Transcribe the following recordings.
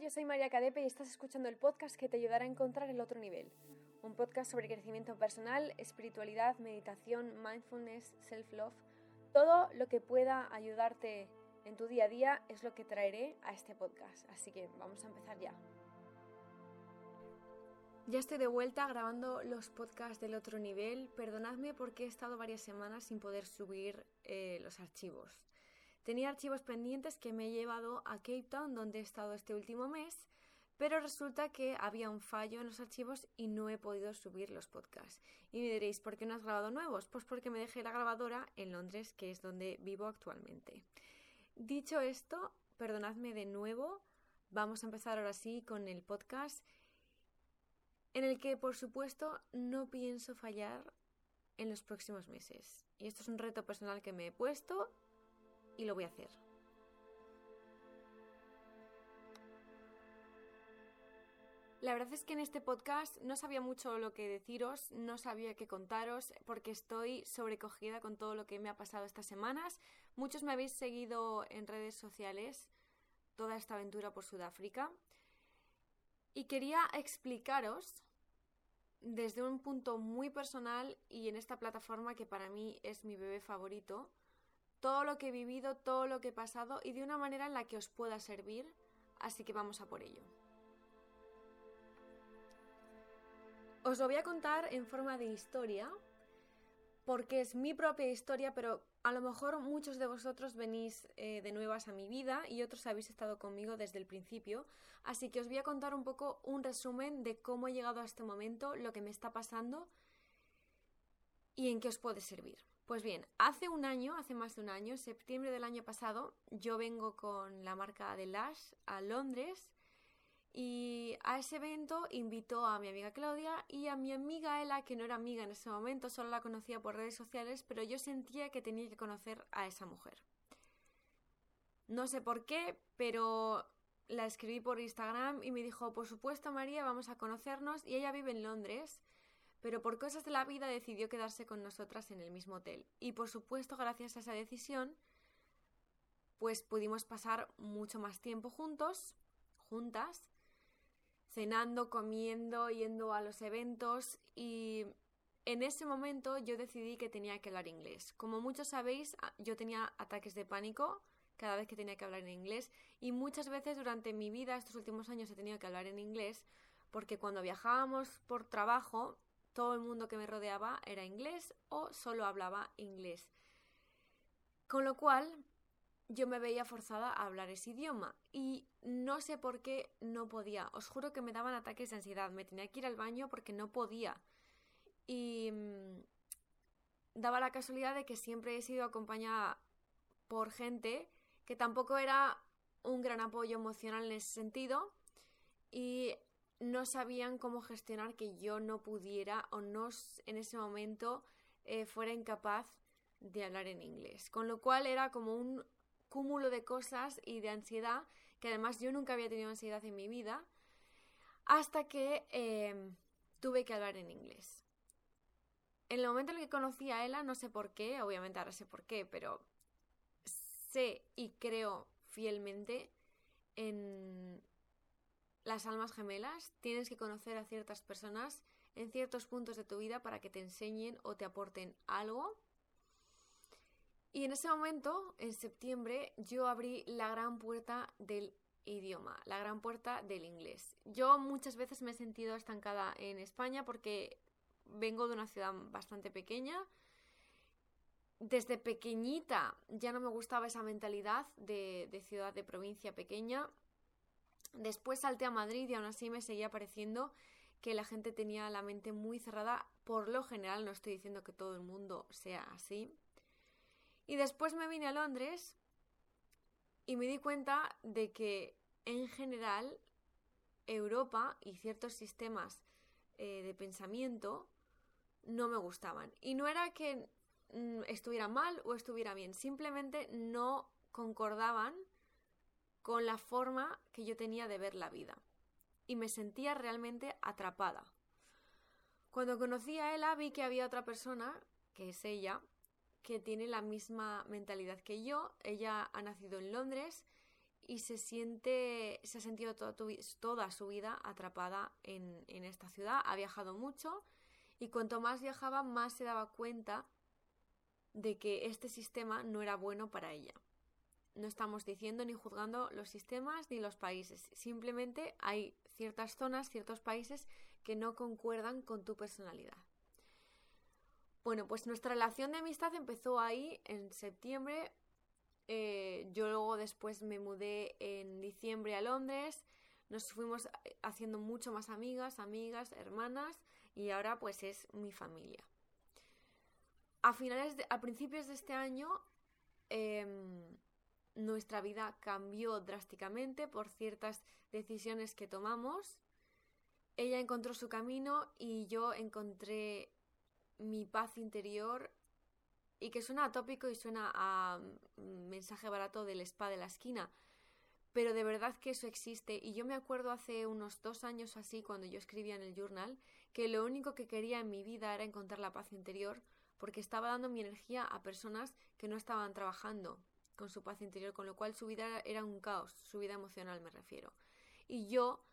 Yo soy María Cadepe y estás escuchando el podcast que te ayudará a encontrar el otro nivel. Un podcast sobre crecimiento personal, espiritualidad, meditación, mindfulness, self-love. Todo lo que pueda ayudarte en tu día a día es lo que traeré a este podcast. Así que vamos a empezar ya. Ya estoy de vuelta grabando los podcasts del otro nivel. Perdonadme porque he estado varias semanas sin poder subir eh, los archivos. Tenía archivos pendientes que me he llevado a Cape Town, donde he estado este último mes, pero resulta que había un fallo en los archivos y no he podido subir los podcasts. Y me diréis, ¿por qué no has grabado nuevos? Pues porque me dejé la grabadora en Londres, que es donde vivo actualmente. Dicho esto, perdonadme de nuevo, vamos a empezar ahora sí con el podcast, en el que por supuesto no pienso fallar en los próximos meses. Y esto es un reto personal que me he puesto y lo voy a hacer. La verdad es que en este podcast no sabía mucho lo que deciros, no sabía qué contaros, porque estoy sobrecogida con todo lo que me ha pasado estas semanas. Muchos me habéis seguido en redes sociales toda esta aventura por Sudáfrica. Y quería explicaros desde un punto muy personal y en esta plataforma que para mí es mi bebé favorito, todo lo que he vivido, todo lo que he pasado y de una manera en la que os pueda servir, así que vamos a por ello. Os lo voy a contar en forma de historia, porque es mi propia historia, pero a lo mejor muchos de vosotros venís eh, de nuevas a mi vida y otros habéis estado conmigo desde el principio, así que os voy a contar un poco un resumen de cómo he llegado a este momento, lo que me está pasando y en qué os puede servir. Pues bien, hace un año, hace más de un año, septiembre del año pasado, yo vengo con la marca de Lash a Londres y a ese evento invitó a mi amiga Claudia y a mi amiga Ela, que no era amiga en ese momento, solo la conocía por redes sociales, pero yo sentía que tenía que conocer a esa mujer. No sé por qué, pero la escribí por Instagram y me dijo, por supuesto María, vamos a conocernos y ella vive en Londres pero por cosas de la vida decidió quedarse con nosotras en el mismo hotel. Y por supuesto, gracias a esa decisión, pues pudimos pasar mucho más tiempo juntos, juntas, cenando, comiendo, yendo a los eventos y en ese momento yo decidí que tenía que hablar inglés. Como muchos sabéis, yo tenía ataques de pánico cada vez que tenía que hablar en inglés y muchas veces durante mi vida, estos últimos años, he tenido que hablar en inglés porque cuando viajábamos por trabajo todo el mundo que me rodeaba era inglés o solo hablaba inglés. Con lo cual yo me veía forzada a hablar ese idioma y no sé por qué no podía. Os juro que me daban ataques de ansiedad. Me tenía que ir al baño porque no podía. Y mm, daba la casualidad de que siempre he sido acompañada por gente que tampoco era un gran apoyo emocional en ese sentido. Y no sabían cómo gestionar que yo no pudiera o no en ese momento eh, fuera incapaz de hablar en inglés. Con lo cual era como un cúmulo de cosas y de ansiedad, que además yo nunca había tenido ansiedad en mi vida, hasta que em, tuve que hablar en inglés. En el momento en el que conocí a Ella, no sé por qué, obviamente ahora sé por qué, pero sé y creo fielmente en las almas gemelas, tienes que conocer a ciertas personas en ciertos puntos de tu vida para que te enseñen o te aporten algo. Y en ese momento, en septiembre, yo abrí la gran puerta del idioma, la gran puerta del inglés. Yo muchas veces me he sentido estancada en España porque vengo de una ciudad bastante pequeña. Desde pequeñita ya no me gustaba esa mentalidad de, ciudad de provincia pequeña Después salté a Madrid y aún así me seguía pareciendo que la gente tenía la mente muy cerrada. Por lo general, no estoy diciendo que todo el mundo sea así. Y después me vine a Londres y me di cuenta de que en general Europa y ciertos sistemas eh, de pensamiento no me gustaban. Y no era que mm, estuviera mal o estuviera bien, simplemente no concordaban con la forma que yo tenía de ver la vida. Y me sentía realmente atrapada. Cuando conocí a Ella vi que había otra persona, que es ella, que tiene la misma mentalidad que yo. Ella ha nacido en Londres y se siente, se ha sentido toda, su vida atrapada en, en esta ciudad. Ha viajado mucho y cuanto más viajaba, más se daba cuenta de que este sistema no era bueno para ella. No estamos diciendo ni juzgando los sistemas ni los países. Simplemente hay ciertas zonas, ciertos países que no concuerdan con tu personalidad. Bueno, pues nuestra relación de amistad empezó ahí en septiembre. Eh, yo luego después me mudé en diciembre a Londres. Nos fuimos haciendo mucho más amigas, amigas, hermanas y ahora pues es mi familia. A finales, a principios de este año, em, nuestra vida cambió drásticamente por ciertas decisiones que tomamos. Ella encontró su camino y yo encontré mi paz interior y que suena atópico y suena a mm, mensaje barato del spa de la esquina, pero de verdad que eso existe y yo me acuerdo hace unos dos años así cuando yo escribía en el journal que lo único que quería en mi vida era encontrar la paz interior porque estaba dando mi energía a personas que no estaban trabajando con su paz interior, con lo cual su vida era un caos, su vida emocional me refiero. Y yo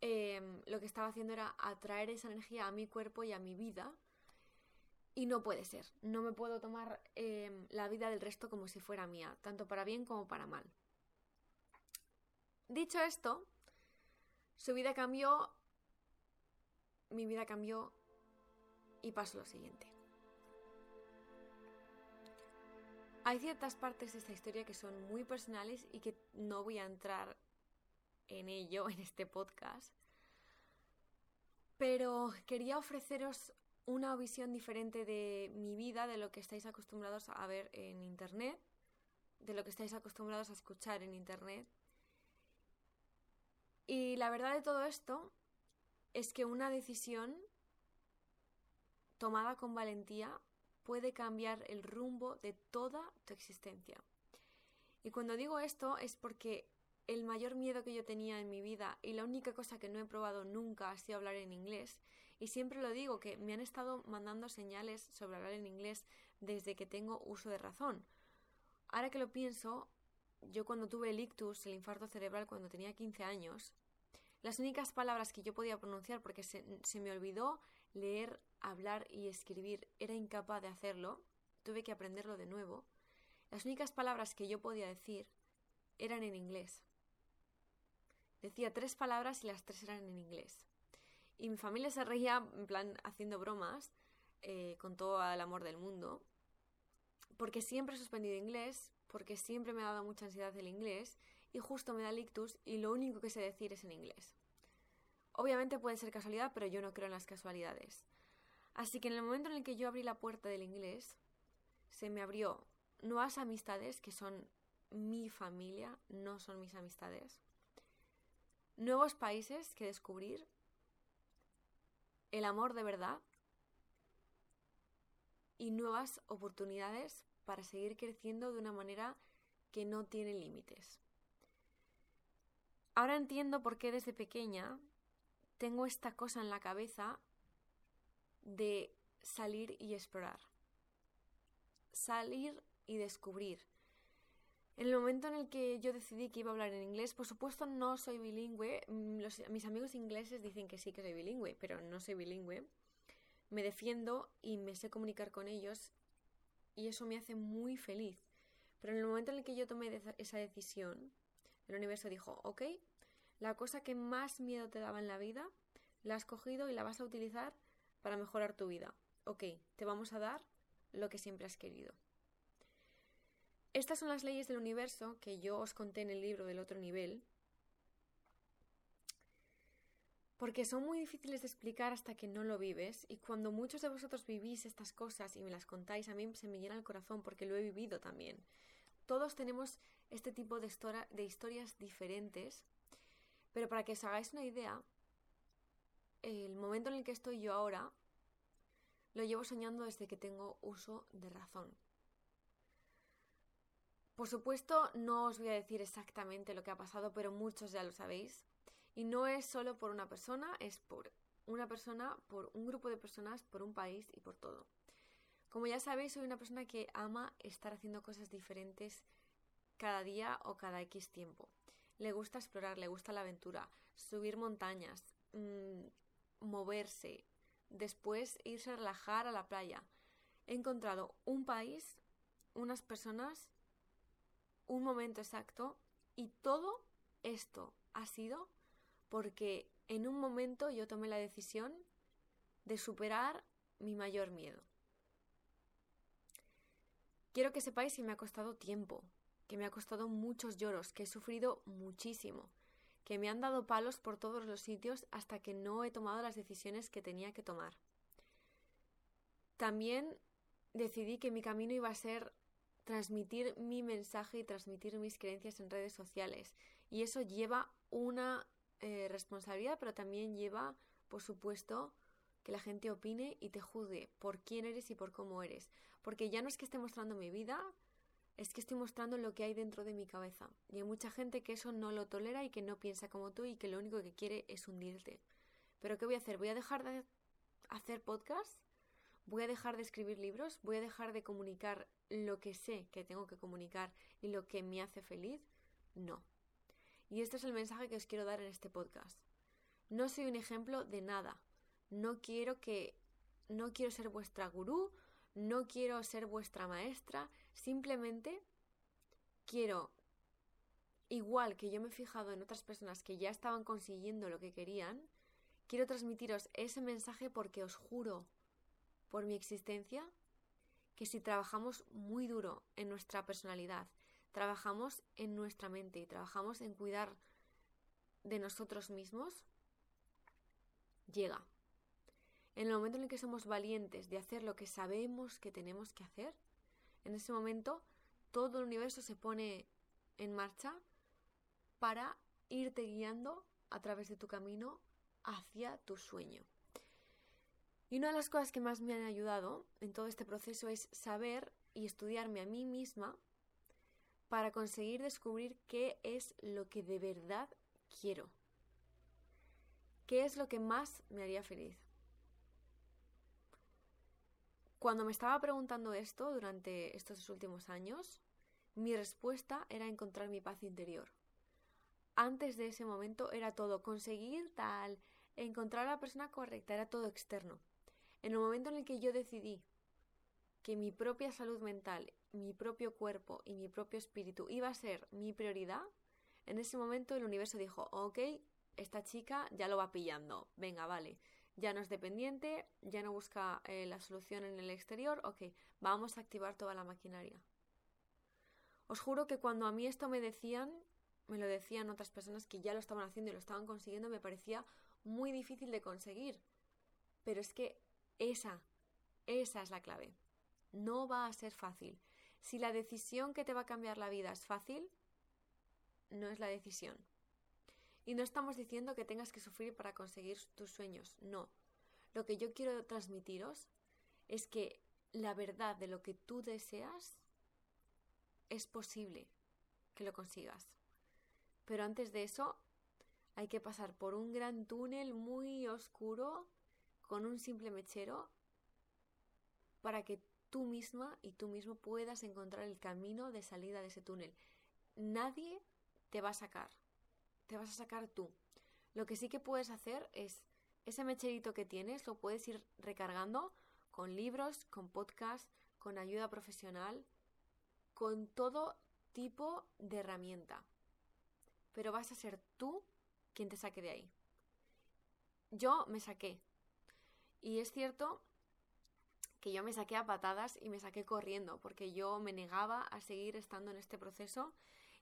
em, lo que estaba haciendo era atraer esa energía a mi cuerpo y a mi vida. Y no puede ser, no me puedo tomar em, la vida del resto como si fuera mía, tanto para bien como para mal. Dicho esto, su vida cambió, mi vida cambió y pasó lo siguiente. Hay ciertas partes de esta historia que son muy personales y que no voy a entrar en ello en este podcast. Pero quería ofreceros una visión diferente de mi vida, de lo que estáis acostumbrados a ver en Internet, de lo que estáis acostumbrados a escuchar en Internet. Y la verdad de todo esto es que una decisión tomada con valentía puede cambiar el rumbo de toda tu existencia. Y cuando digo esto es porque el mayor miedo que yo tenía en mi vida y la única cosa que no he probado nunca ha sido hablar en inglés. Y siempre lo digo que me han estado mandando señales sobre hablar en inglés desde que tengo uso de razón. Ahora que lo pienso, yo cuando tuve el ictus, el infarto cerebral, cuando tenía 15 años, las únicas palabras que yo podía pronunciar porque se, se me olvidó leer, hablar y escribir era incapaz de hacerlo, tuve que aprenderlo de nuevo, las únicas palabras que yo podía decir eran en inglés. Decía tres palabras y las tres eran en inglés. Y mi familia se reía en plan haciendo bromas eh, con todo el amor del mundo, porque siempre he suspendido inglés, porque siempre me ha dado mucha ansiedad el inglés y justo me da ictus y lo único que sé decir es en inglés. Obviamente puede ser casualidad, pero yo no creo en las casualidades. Así que en el momento en el que yo abrí la puerta del inglés, se me abrió nuevas amistades que son mi familia, no son mis amistades. Nuevos países que descubrir. El amor de verdad. Y nuevas oportunidades para seguir creciendo de una manera que no tiene límites. Ahora entiendo por qué desde pequeña tengo esta cosa en la cabeza de salir y explorar. Salir y descubrir. En el momento en el que yo decidí que iba a hablar en inglés, por supuesto no soy bilingüe. Mm, mis amigos ingleses dicen que sí que soy bilingüe, pero no soy bilingüe. Me defiendo y me sé comunicar con ellos y eso me hace muy feliz. Pero en el momento en el que yo tomé esa decisión, el universo dijo, ok, la cosa que más miedo te daba en la vida, la has cogido y la vas a utilizar para mejorar tu vida. Ok, te vamos a dar lo que siempre has querido. Estas son las leyes del universo que yo os conté en el libro del otro nivel, porque son muy difíciles de explicar hasta que no lo vives y cuando muchos de vosotros vivís estas cosas y me las contáis, a mí se me llena el corazón porque lo he vivido también. Todos tenemos este tipo de, de historias diferentes pero para que os hagáis una idea, el momento en el que estoy yo ahora lo llevo soñando desde que tengo uso de razón. Por supuesto, no os voy a decir exactamente lo que ha pasado, pero muchos ya lo sabéis. Y no es solo por una persona, es por una persona, por un grupo de personas, por un país y por todo. Como ya sabéis, soy una persona que ama estar haciendo cosas diferentes cada día o cada X tiempo. Le gusta explorar, le gusta la aventura, subir montañas, mm, moverse, después irse a relajar a la playa. He encontrado un país, unas personas, un momento exacto y todo esto ha sido porque en un momento yo tomé la decisión de superar mi mayor miedo. Quiero que sepáis que me ha costado tiempo, que me ha costado muchos lloros, que he sufrido muchísimo, que me han dado palos por todos los sitios hasta que no he tomado las decisiones que tenía que tomar. También decidí que mi camino iba a ser transmitir mi mensaje y transmitir mis creencias en redes sociales. Y eso lleva una eh, responsabilidad, pero también lleva, por supuesto, que la gente opine y te juzgue por quién eres y por cómo eres. Porque ya no es que esté mostrando mi vida, es que estoy mostrando lo que hay dentro de mi cabeza. Y hay mucha gente que eso no lo tolera y que no piensa como tú y que lo único que quiere es hundirte. Pero ¿qué voy a hacer? ¿Voy a dejar de hacer podcast? ¿Voy a dejar de escribir libros? ¿Voy a dejar de comunicar lo que sé que tengo que comunicar y lo que me hace feliz? No. Y este es el mensaje que os quiero dar en este podcast. No soy un ejemplo de nada. No quiero que no quiero ser vuestra gurú, no quiero ser vuestra maestra, simplemente quiero igual que yo me he fijado en otras personas que ya estaban consiguiendo lo que querían, quiero transmitiros ese mensaje porque os juro por mi existencia que si trabajamos muy duro en nuestra personalidad, trabajamos en nuestra mente y trabajamos en cuidar de nosotros mismos, llega. En el momento en el que somos valientes de hacer lo que sabemos que tenemos que hacer, en ese momento todo el universo se pone en marcha para irte guiando a través de tu camino hacia tu sueño. Y una de las cosas que más me han ayudado en todo este proceso es saber y estudiarme a mí misma para conseguir descubrir qué es lo que de verdad quiero. ¿Qué es lo que más me haría feliz? Cuando me estaba preguntando esto durante estos últimos años, mi respuesta era encontrar mi paz interior. Antes de ese momento era todo conseguir tal, encontrar a la persona correcta, era todo externo. En el momento en el que yo decidí que mi propia salud mental, mi propio cuerpo y mi propio espíritu iba a ser mi prioridad, en ese momento el universo dijo, ok, esta chica ya lo va pillando, venga, vale, ya no es dependiente, ya no busca eh, la solución en el exterior, ok, vamos a activar toda la maquinaria. Os juro que cuando a mí esto me decían, me lo decían otras personas que ya lo estaban haciendo y lo estaban consiguiendo, me parecía muy difícil de conseguir. Pero es que esa, esa es la clave. No va a ser fácil. Si la decisión que te va a cambiar la vida es fácil, no es la decisión. Y no estamos diciendo que tengas que sufrir para conseguir tus sueños, no. Lo que yo quiero transmitiros es que la verdad de lo que tú deseas es posible que lo consigas. Pero antes de eso hay que pasar por un gran túnel muy oscuro con un simple mechero para que tú misma y tú mismo puedas encontrar el camino de salida de ese túnel. Nadie te va a sacar, te vas a sacar tú. Lo que sí que puedes hacer es ese mecherito que tienes lo puedes ir recargando con libros, con podcast, con ayuda profesional, con todo tipo de herramienta. Pero vas a ser tú quien te saque de ahí. Yo me saqué. Y es cierto que yo me saqué a patadas y me saqué corriendo, porque yo me negaba a seguir estando en este proceso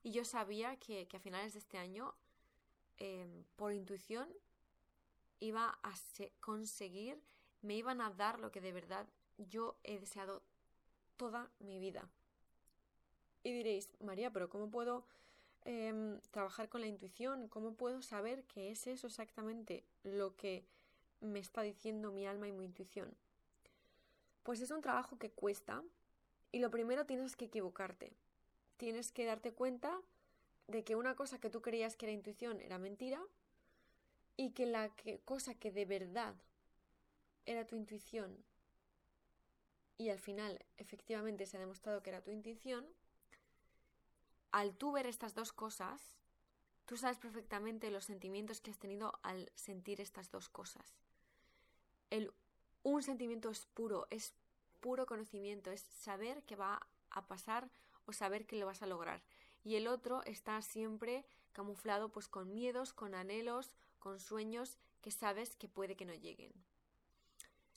y yo sabía que, a finales de este año, em, por intuición, iba a conseguir, me iban a dar lo que de verdad yo he deseado toda mi vida. Y diréis, María, pero ¿cómo puedo em, trabajar con la intuición? ¿Cómo puedo saber que es eso exactamente lo que me está diciendo mi alma y mi intuición? Pues es un trabajo que cuesta y lo primero tienes que equivocarte. Tienes que darte cuenta de que una cosa que tú creías que era intuición era mentira y que la cosa que de verdad era tu intuición y al final efectivamente se ha demostrado que era tu intuición, al tú ver estas dos cosas, Tú sabes perfectamente los sentimientos que has tenido al sentir estas dos cosas. El, un sentimiento es puro, es puro conocimiento, es saber que va a pasar o saber que lo vas a lograr. Y el otro está siempre camuflado pues con miedos, con anhelos, con sueños que sabes que puede que no lleguen.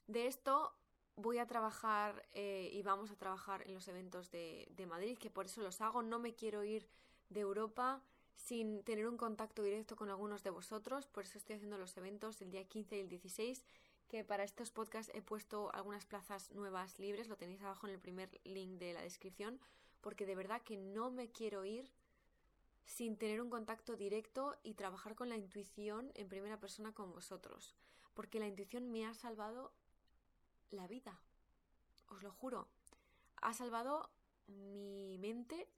De esto voy a trabajar eh, y vamos a trabajar en los eventos de, de Madrid, que por eso los hago. No me quiero ir de Europa sin tener un contacto directo con algunos de vosotros, por eso estoy haciendo los eventos el día 15 y el 16, que para estos podcasts he puesto algunas plazas nuevas libres, lo tenéis abajo en el primer link de la descripción, porque de verdad que no me quiero ir sin tener un contacto directo y trabajar con la intuición en primera persona con vosotros, porque la intuición me ha salvado la vida, os lo juro, ha salvado mi mente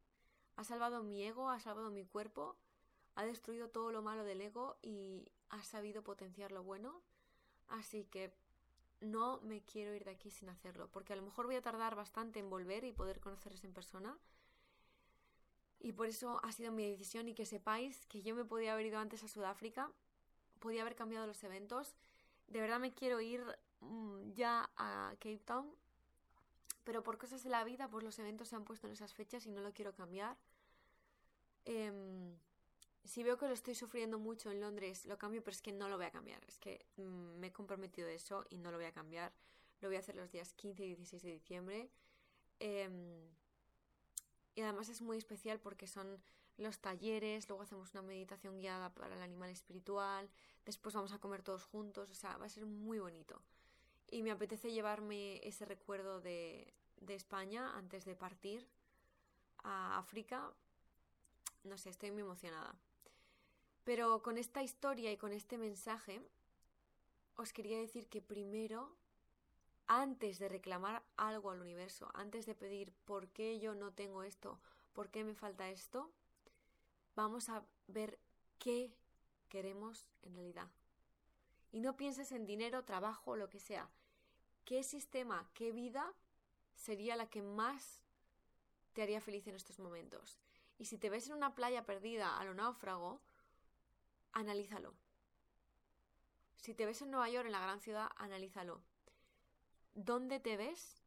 ha salvado mi ego, ha salvado mi cuerpo, ha destruido todo lo malo del ego y ha sabido potenciar lo bueno. Así que no me quiero ir de aquí sin hacerlo, porque a lo mejor voy a tardar bastante en volver y poder conocerles en persona. Y por eso ha sido mi decisión y que sepáis que yo me podía haber ido antes a Sudáfrica, podía haber cambiado los eventos. De verdad me quiero ir mm, ya a Cape Town pero por cosas de la vida, pues los eventos se han puesto en esas fechas y no lo quiero cambiar. Em, si veo que lo estoy sufriendo mucho en Londres, lo cambio, pero es que no lo voy a cambiar. Es que mm, me he comprometido de eso y no lo voy a cambiar. Lo voy a hacer los días 15 y 16 de diciembre. Em, y además es muy especial porque son los talleres, luego hacemos una meditación guiada para el animal espiritual, después vamos a comer todos juntos, o sea, va a ser muy bonito y me apetece llevarme ese recuerdo de, España antes de partir a África. No sé, estoy muy emocionada. Pero con esta historia y con este mensaje, os quería decir que primero, antes de reclamar algo al universo, antes de pedir por qué yo no tengo esto, por qué me falta esto, vamos a ver qué queremos en realidad. Y no pienses en dinero, trabajo, lo que sea. ¿Qué sistema, qué vida sería la que más te haría feliz en estos momentos? Y si te ves en una playa perdida a lo náufrago, analízalo. Si te ves en Nueva York, en la gran ciudad, analízalo. ¿Dónde te ves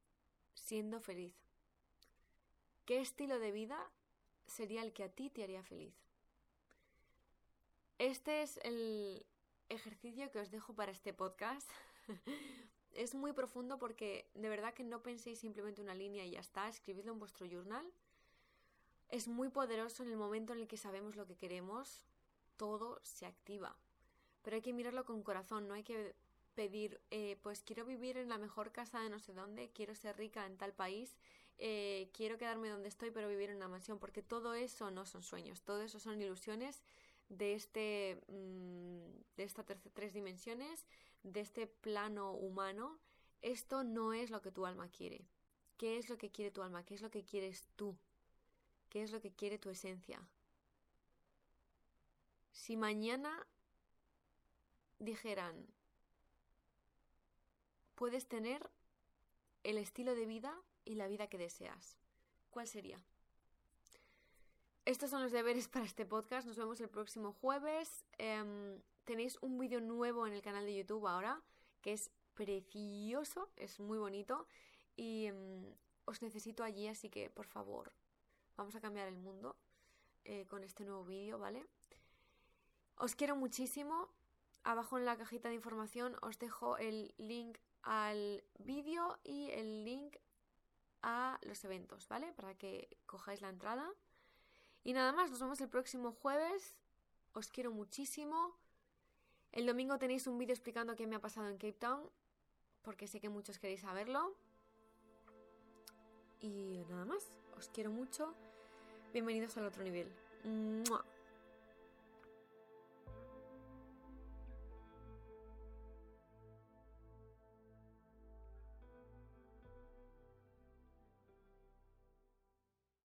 siendo feliz? ¿Qué estilo de vida sería el que a ti te haría feliz? Este es el ejercicio que os dejo para este podcast. es muy profundo porque de verdad que no penséis simplemente una línea y ya está, escribidlo en vuestro journal. Es muy poderoso en el momento en el que sabemos lo que queremos, todo se activa. Pero hay que mirarlo con corazón, no hay que pedir, eh, pues quiero vivir en la mejor casa de no sé dónde, quiero ser rica en tal país, eh, quiero quedarme donde estoy pero vivir en una mansión, porque todo eso no son sueños, todo eso son ilusiones de, este, mm, de estas tres dimensiones, de este plano humano, esto no es lo que tu alma quiere. ¿Qué es lo que quiere tu alma? ¿Qué es lo que quieres tú? ¿Qué es lo que quiere tu esencia? Si mañana dijeran, puedes tener el estilo de vida y la vida que deseas, ¿cuál sería? Estos son los deberes para este podcast. Nos vemos el próximo jueves. Em, tenéis un vídeo nuevo en el canal de YouTube ahora, que es precioso, es muy bonito. Y em, os necesito allí, así que por favor, vamos a cambiar el mundo eh, con este nuevo vídeo, ¿vale? Os quiero muchísimo. Abajo en la cajita de información os dejo el link al vídeo y el link a los eventos, ¿vale? Para que cojáis la entrada. Y nada más, nos vemos el próximo jueves. Os quiero muchísimo. El domingo tenéis un vídeo explicando qué me ha pasado en Cape Town, porque sé que muchos queréis saberlo. Y nada más, os quiero mucho. Bienvenidos al otro nivel.